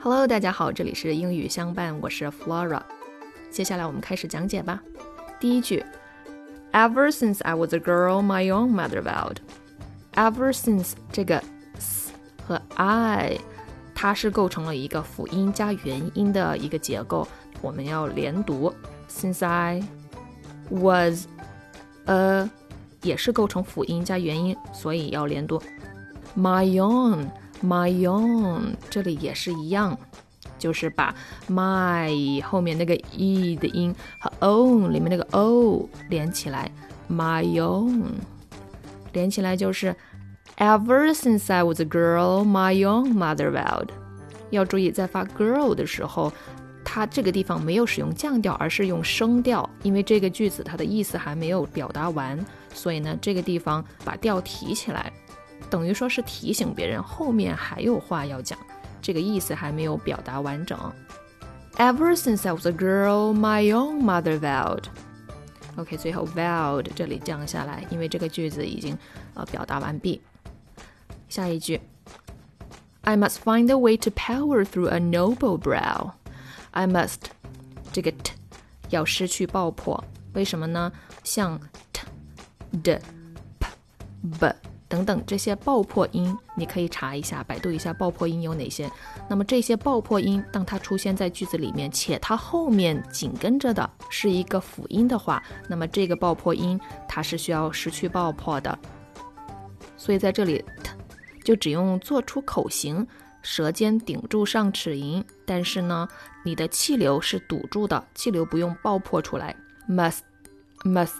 Hello，大家好，这里是英语相伴，我是 Flora。接下来我们开始讲解吧。第一句，Ever since I was a girl, my own mother vowed. Ever since 这个 s 和 I，它是构成了一个辅音加元音的一个结构，我们要连读。Since I was a 也是构成辅音加元音，所以要连读。My own, my own，这里也是一样，就是把 my 后面那个 e 的音和 own 里面那个 o 连起来。My own，连起来就是 Ever since I was a girl, my own mother vowed。要注意，在发 girl 的时候，它这个地方没有使用降调，而是用升调，因为这个句子它的意思还没有表达完，所以呢，这个地方把调提起来。等于说是提醒别人后面还有话要讲，这个意思还没有表达完整。Ever since I was a girl, my own mother vowed. OK，最后 vowed 这里降下来，因为这个句子已经呃表达完毕。下一句，I must find a way to power through a noble brow. I must 这个 t 要失去爆破，为什么呢？像 t、的、p、b。等等这些爆破音，你可以查一下，百度一下爆破音有哪些。那么这些爆破音，当它出现在句子里面，且它后面紧跟着的是一个辅音的话，那么这个爆破音它是需要失去爆破的。所以在这里，就只用做出口型，舌尖顶住上齿龈，但是呢，你的气流是堵住的，气流不用爆破出来。Must, must,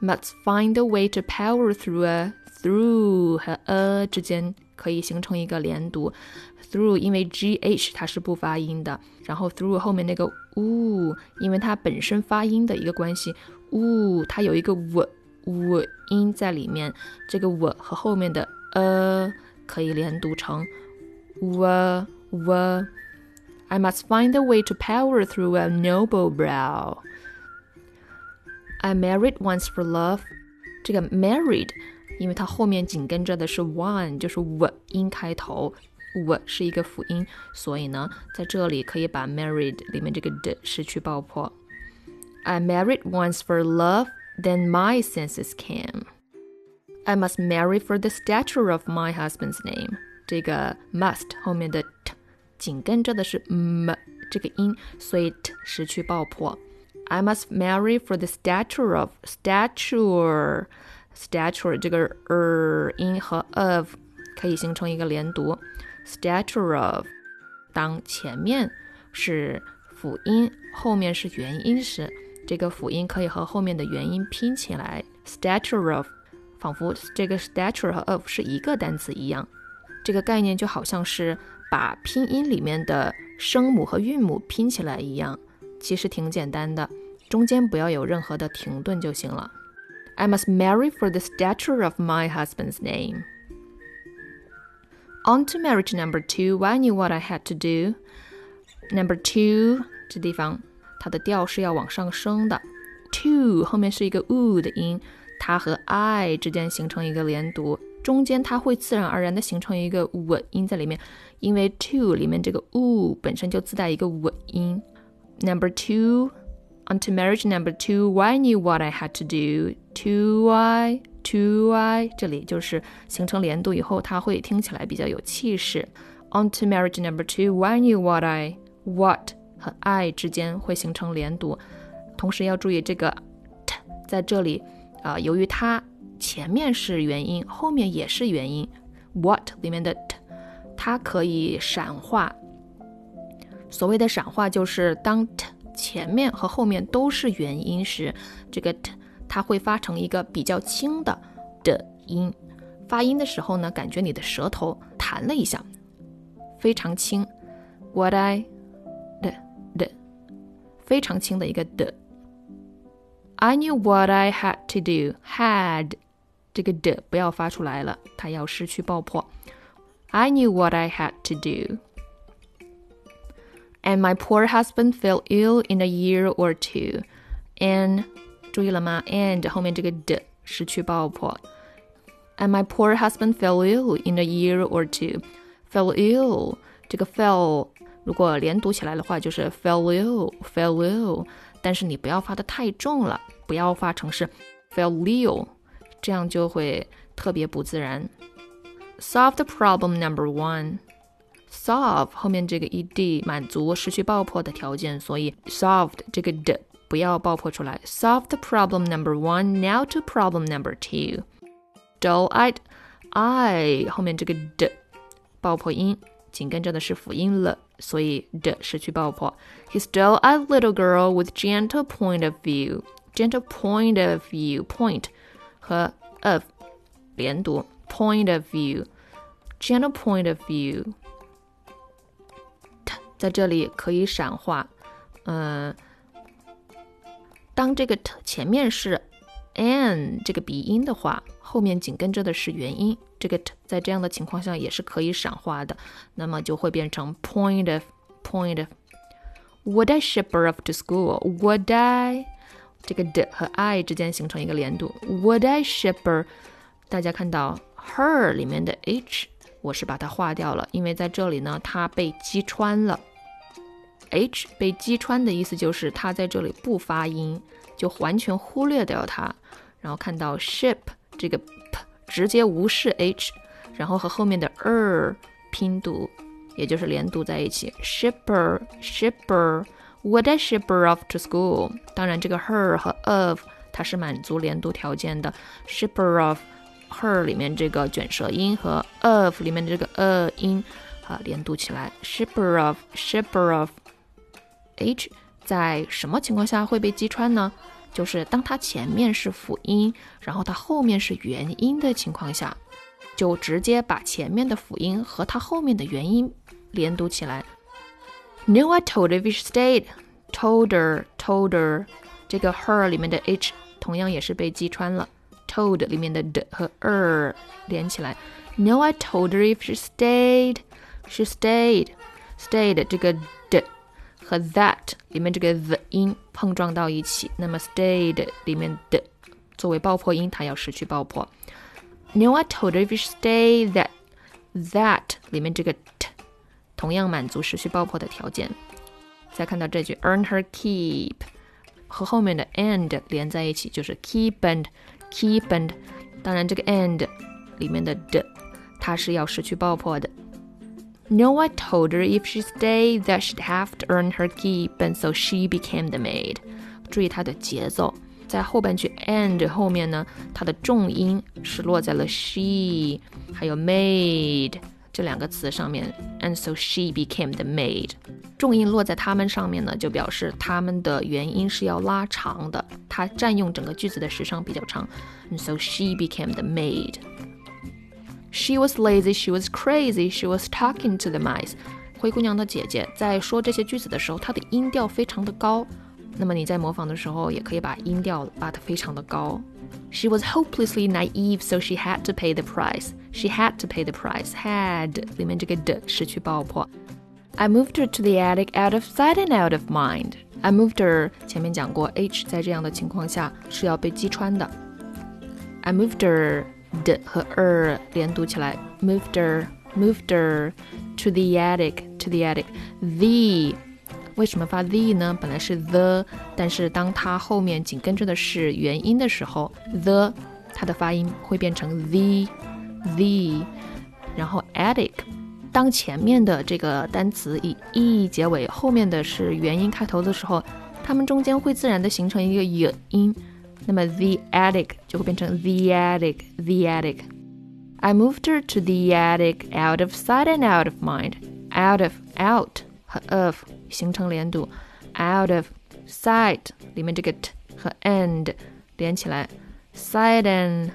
must find a way to power through a through 和 a 之间可以形成一个连读，through 因为 g h 它是不发音的，然后 through 后面那个 u 因为它本身发音的一个关系，u 它有一个 w w 音在里面，这个 w 和后面的 a 可以连读成 w w。I must find a way to power through a noble brow. I married once for love. 这个 married 因为它后面紧跟着的是 one，就是 w 音开头，w 是一个辅音，所以呢，在这里可以把 married 里面这个的失去爆破。I married once for love, then my senses came. I must marry for the stature of my husband's name. 这个 must 后面的 t 紧跟着的是 m 这个音，所以 t 失去爆破。I must marry for the stature of stature Stature 这个 er 音和 of 可以形成一个连读，stature of 当前面是辅音，后面是元音时，这个辅音可以和后面的元音拼起来，stature of 仿佛这个 stature 和 of 是一个单词一样，这个概念就好像是把拼音里面的声母和韵母拼起来一样，其实挺简单的，中间不要有任何的停顿就行了。I must marry for the stature of my husband's name. On to marriage number two, I knew what I had to do. Number two 这地方它的调是要往上升的，to 后面是一个 u 的音，它和 I 之间形成一个连读，中间它会自然而然的形成一个 w 音在里面，因为 to 里面这个 u 本身就自带一个 w 音。Number two. Onto marriage number two, I knew what I had to do. To I, to I，这里就是形成连读以后，它会听起来比较有气势。Onto marriage number two, I knew what I, what 和 I 之间会形成连读，同时要注意这个 t 在这里啊、由于它前面是元音，后面也是元音，what 里面的 t 它可以闪化。所谓的闪化就是当 t 前面和后面都是元音时，这个 t 它会发成一个比较轻的的音。发音的时候呢，感觉你的舌头弹了一下，非常轻。What I 的的，非常轻的一个的。I knew what I had to do. Had 这个的不要发出来了，它要失去爆破。I knew what I had to do. And my poor husband fell ill in a year or two. And 注意了吗？and 后面这个的失去爆破。And my poor husband fell ill in a year or two. Fell ill 这个 fell 如果连读起来的话，就是 fell you fell you，但是你不要发的太重了，不要发成是 fell you，这样就会特别不自然。Solve the problem number one。 solve 后面这个 ed 满足失去爆破的条件，所以 solved 这个的不要爆破出来。Solve the problem number one. Now to problem number two. Dull-eyed I 后面这个的爆破音，紧跟着的是辅音了，所以的失去爆破。His dull-eyed little girl with gentle point of view. Gentle point of view. Point 和 of 连读。Point of view. Gentle point of view. 在这里可以闪化，嗯，当这个前面是 n 这个鼻音的话，后面紧跟着的是元音，这个在这样的情况下也是可以闪化的，那么就会变成 point of point of。Would I ship her off to school? Would I？这个的和 i 之间形成一个连读。Would I ship her？大家看到 her 里面的 h，我是把它划掉了，因为在这里呢，它被击穿了。H 被击穿的意思就是它在这里不发音，就完全忽略掉它。然后看到 ship 这个 p 直接无视 h，然后和后面的 er 拼读，也就是连读在一起。shipper shipper。What a ship her of to school？当然这个 her 和 of 它是满足连读条件的。shipper of her 里面这个卷舌音和 of 里面的这个 a 音啊连读起来。shipper of shipper of h 在什么情况下会被击穿呢？就是当它前面是辅音，然后它后面是元音的情况下，就直接把前面的辅音和它后面的元音连读起来。No, I told her if she stayed. Told her, told her，这个 her 里面的 h 同样也是被击穿了。Told 里面的 d 和 er 连起来。No, I told her if she stayed. She stayed. Stayed 这个。和 that 里面这个 the 音碰撞到一起，那么 stayed 里面的作为爆破音，它要失去爆破。No, I told her if you stay that that 里面这个 t 同样满足失去爆破的条件。再看到这句 earn her keep 和后面的 and 连在一起，就是 keep and keep and。当然，这个 and 里面的的它是要失去爆破的。 No, I told her if she stayed that she'd have to earn her keep, and so she became the maid. 注意它的节奏，在后半句 and 后面呢，它的重音是落在了 she 还有 maid 这两个词上面，and so she became the maid。重音落在它们上面呢，就表示它们的元音是要拉长的，它占用整个句子的时长比较长，and so she became the maid。 She was lazy, she was crazy, she was talking to the mice。灰姑娘的姐姐在说这些句子的时候，她的音调非常的高。那么你在模仿的时候，也可以把音调拉得非常的高。She was hopelessly naive, so she had to pay the price. She had to pay the price. Had 里面这个的失去爆破。I moved her to the attic out of sight and out of mind. I moved her 前面讲过，h 在这样的情况下是要被击穿的。I moved her 的和 er 连读起来，moved her moved her to the attic to the attic the 为什么发 the 呢？本来是 the，但是当它后面紧跟着的是元音的时候，the 它的发音会变成 the the，然后 attic 当前面的这个单词以 e 结尾，后面的是元音开头的时候，它们中间会自然的形成一个 y 音。那么 the attic 就会变成 the attic the attic。I moved her to the attic out of sight and out of mind. Out of out 和 of 形成连读，out of sight 里面这个 t 和 and 连起来，sight and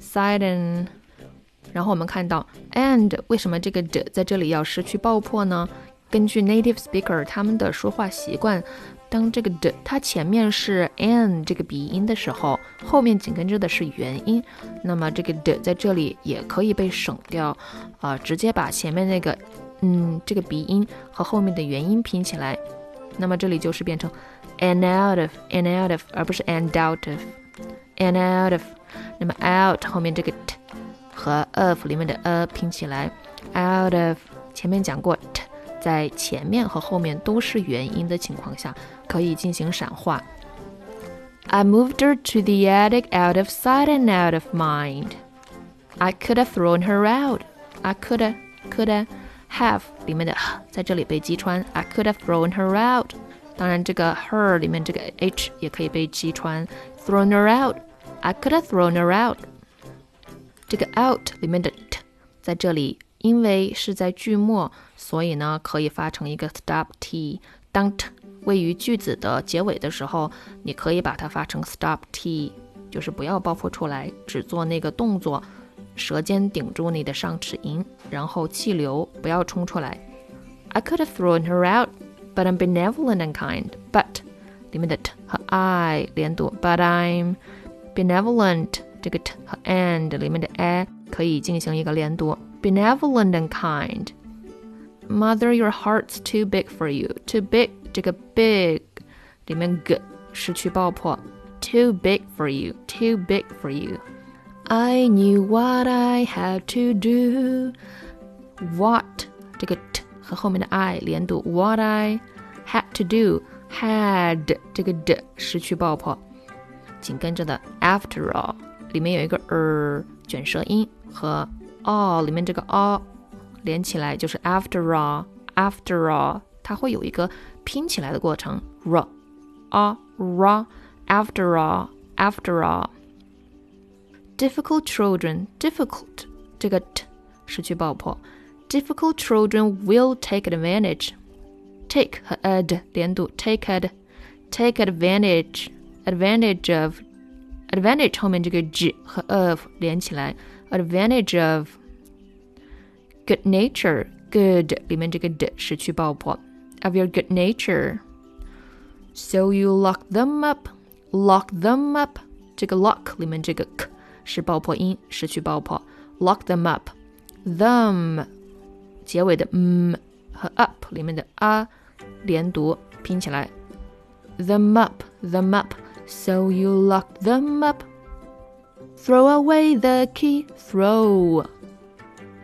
sight and。然后我们看到 and 为什么这个 d 在这里要失去爆破呢？根据 native speaker 他们的说话习惯， 当这个的它前面是 n 这个鼻音的时候，后面紧跟着的是元音，那么这个的在这里也可以被省掉，啊，直接把前面那个嗯这个鼻音和后面的元音拼起来，那么这里就是变成 an out of an out of，而不是 and out of an out of，那么 out 后面这个 t 和 of 里面的 a 拼起来 out of，前面讲过 t。在前面和后面都是元音的情况下，可以进行闪化。I moved her to the attic out of sight and out of mind. I could have thrown her out. I could have, could have, have 里面的在这里被击穿。I could have thrown her out. 当然，这个 her 里面这个 h 也可以被击穿。Thrown her out. I could have thrown her out. 这个 out 里面的 t 在这里，因为是在句末， 所以呢可以发成一个 stop t。当 t 位于句子的结尾的时候，你可以把它发成 stop t，就是不要爆破出来，只做那个动作，舌尖顶住你的上齿龈，然后气流不要冲出来。I could have thrown her out, but I'm benevolent and kind. But 里面的 t 和 I 连读，but I'm benevolent。这个 t 和 and 里面的 a 可以进行一个连读，benevolent and kind。 Mother, your heart's too big for you. Too big 这个 big 里面 g 失去爆破，too big for you, too big for you. I knew what I had to do. What 这个 t 和后面的 i 连读，what I had to do had 这个 d 失去爆破，紧跟着的 after all 里面有一个 er 卷舌音和 all 里面这个 all 连起来就是 after all after all，它会有一个拼起来的过程，r a r after all after all。Difficult children difficult 这个 t 失去爆破，difficult children will take advantage。take 和 ad 连读，take ad take advantage advantage of advantage 后面这个 g 和 of 连起来，advantage of good nature good 里面这个 d 失去爆破。of your good nature. So you lock them up, lock them up. 这个 lock 里面这个 k 是爆破音，失去爆破。Lock them up, them 结尾的 m 和 up 里面的 a 连读拼起来。Them up, them up. So you lock them up. Throw away the key, throw.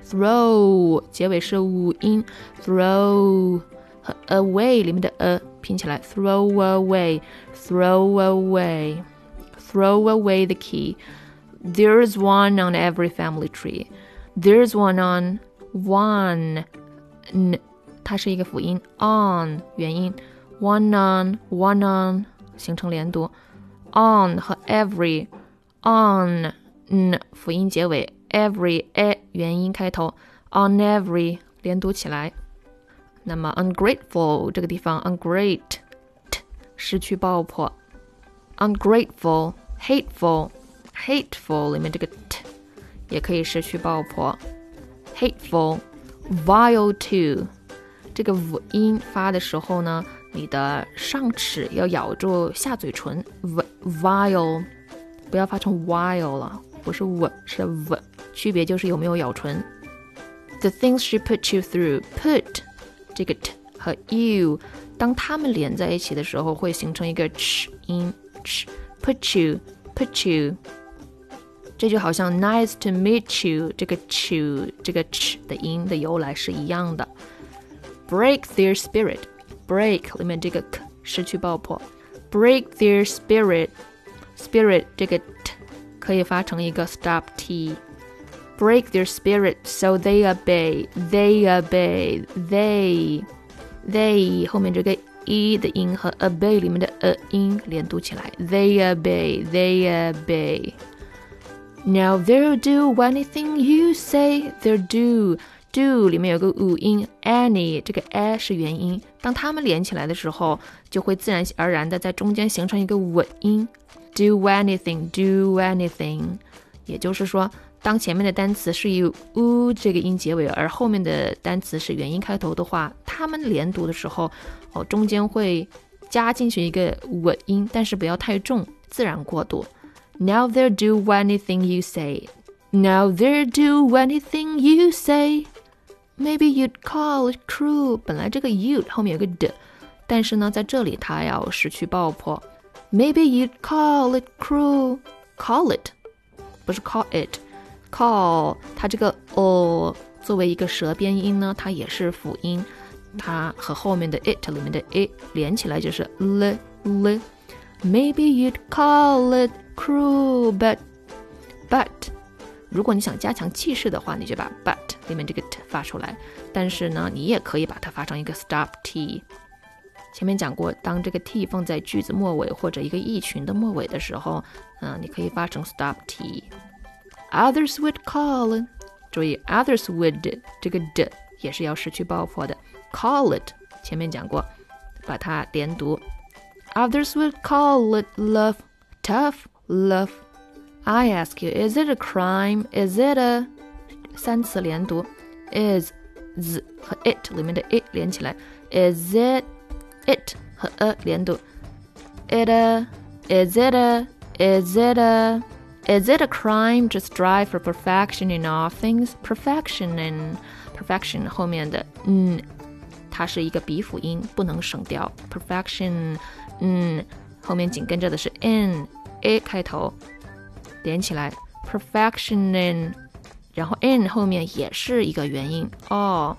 Throw 结尾是五音，throw。和 away 里面的 a 拼起来，throw away，throw away，throw away the key。There's one on every family tree. There's one on one，n 它是一个辅音，on 元音，one on one on 形成连读，on 和 every on n 辅音结尾 ，every a 元音开头，on every 连读起来。那么 ungrateful 这个地方 ungrate 失去爆破，ungrateful hateful hateful 里面这个 t 也可以失去爆破，hateful vile too 这个五音发的时候呢，你的上齿要咬住下嘴唇 v vile 不要发成 vile 了，不是 w 是 v，区别就是有没有咬唇。The things she put you through put 这个 t 和 you，当它们连在一起的时候，会形成一个 ch 音，ch，put you，put you。这就好像 nice to meet you，这个 ch 这个 ch 的音的由来是一样的。break their spirit，break 里面这个 k 失去爆破，break their spirit，spirit 这个 t 可以发成一个 stop t。break their spirit so they obey, they obey, they they 后面这个 e 的音和 obey 里面的 a 音连读起来，they obey, they obey. Now they'll do anything you say, they'll do. do 里面有个五音，any 这个 a 是元音，当它们连起来的时候，就会自然而然的在中间形成一个稳音。 Do anything, do anything，也就是说。当前面的单词是以 u 这个音结尾，而后面的单词是元音开头的话，它们连读的时候，哦，中间会加进去一个稳音，但是不要太重，自然过渡。Now they'll do anything you say. Now they'll do anything you say. Maybe you'd call it cruel. 本来这个 you 后面有个的，但是呢，在这里它要失去爆破。 Maybe you'd call it cruel. Call it，不是 call it。call 它这个 o 作为一个舌边音呢，它也是辅音， 它和后面的 it 里面的 it 连起来就是 l l。Maybe you'd call it cruel, but but 如果你想加强气势的话，你就把 but 里面这个 t 发出来。但是呢，你也可以把它发成一个 stop t。 前面讲过，当这个 t 放在句子末尾或者一个意群的末尾的时候，嗯，你可以发成 stop t。Others would call，注意 others would 这个 d 也是要失去爆破的。Call it 前面讲过，把它连读。Others would call it love, tough love. I ask you, is it a crime? Is it a 三次连读，is z 和 it 里面的 it 连起来，is it it 和 a 连读，it a is it a is it a is it a crime to strive for perfection in all things? Perfection in perfection 后面的嗯，它是一个鼻辅音，不能省掉。perfection 嗯，后面紧跟着的是 in a 开头，连起来，perfection in，然后 in 后面也是一个元音，all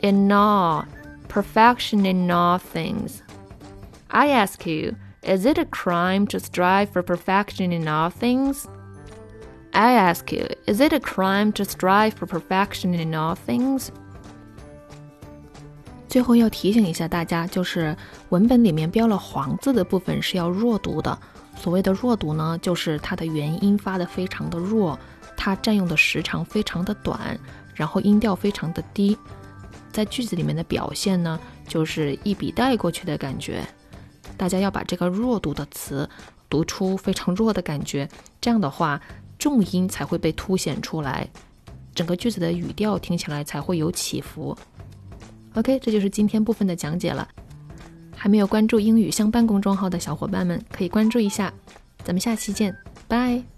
in all。 perfection in all things. I ask you, is it a crime to strive for perfection in all things? I ask you, is it a crime to strive for perfection in all things? 最后要提醒一下大家，就是文本里面标了黄字的部分是要弱读的。所谓的弱读呢，就是它的元音发的非常的弱，它占用的时长非常的短，然后音调非常的低。 在句子里面的表现呢，就是一笔带过去的感觉。大家要把这个弱读的词读出非常弱的感觉，这样的话重音才会被凸显出来，整个句子的语调听起来才会有起伏。OK，这就是今天部分的讲解了。还没有关注英语相伴公众号的小伙伴们，可以关注一下。咱们下期见，拜。